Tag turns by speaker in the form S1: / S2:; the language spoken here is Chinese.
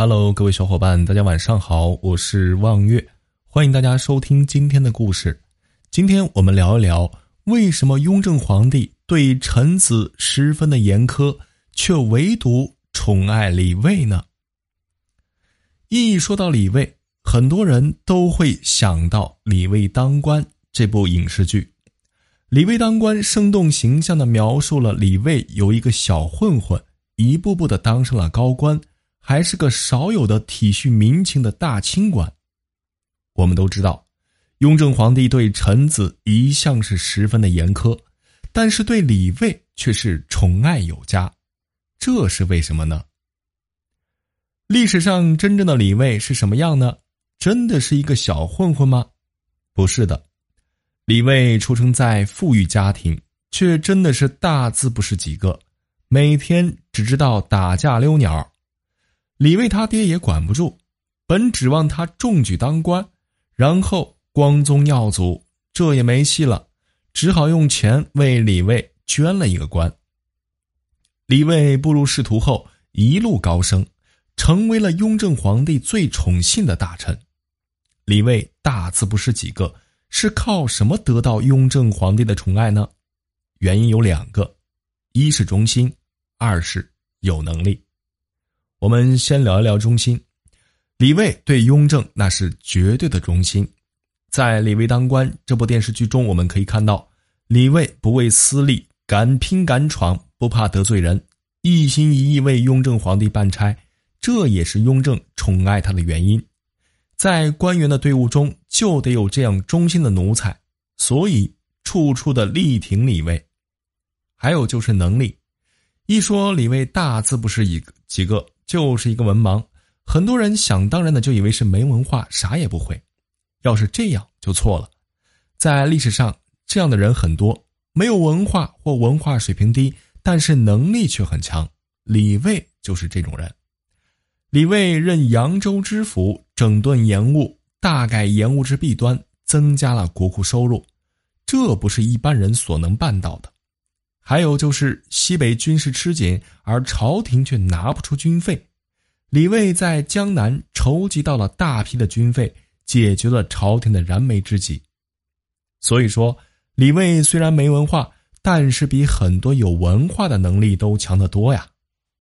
S1: Hello，各位小伙伴，大家晚上好，我是望月，欢迎大家收听今天的故事。今天我们聊一聊，为什么雍正皇帝对臣子十分的严苛，却唯独宠爱李卫呢？一说到李卫，很多人都会想到《李卫当官》这部影视剧。《李卫当官》生动形象地描述了李卫由一个小混混，一步步地当上了高官。还是个少有的体恤民情的大清官。我们都知道，雍正皇帝对臣子一向是十分的严苛，但是对李卫却是宠爱有加，这是为什么呢？历史上真正的李卫是什么样呢？真的是一个小混混吗？不是的，李卫出生在富裕家庭，却真的是大字不识几个，每天只知道打架溜鸟。李卫他爹也管不住，本指望他中举当官，然后光宗耀祖，这也没戏了，只好用钱为李卫捐了一个官。李卫步入仕途后，一路高升，成为了雍正皇帝最宠信的大臣。李卫大字不识几个，是靠什么得到雍正皇帝的宠爱呢？原因有两个，一是忠心，二是有能力。我们先聊一聊忠心。李卫对雍正那是绝对的忠心。在《李卫当官》这部电视剧中，我们可以看到，李卫不为私利，敢拼敢闯，不怕得罪人，一心一意为雍正皇帝办差，这也是雍正宠爱他的原因。在官员的队伍中，就得有这样忠心的奴才，所以处处的力挺李卫。还有就是能力，一说李卫大字不识一几个。就是一个文盲，很多人想当然的就以为是没文化，啥也不会。要是这样就错了，在历史上这样的人很多，没有文化或文化水平低，但是能力却很强。李卫就是这种人。李卫任扬州知府，整顿盐务，大改盐务之弊端，增加了国库收入，这不是一般人所能办到的。还有就是西北军事吃紧，而朝廷却拿不出军费。李卫在江南筹集到了大批的军费，解决了朝廷的燃眉之急。所以说，李卫虽然没文化，但是比很多有文化的能力都强得多呀。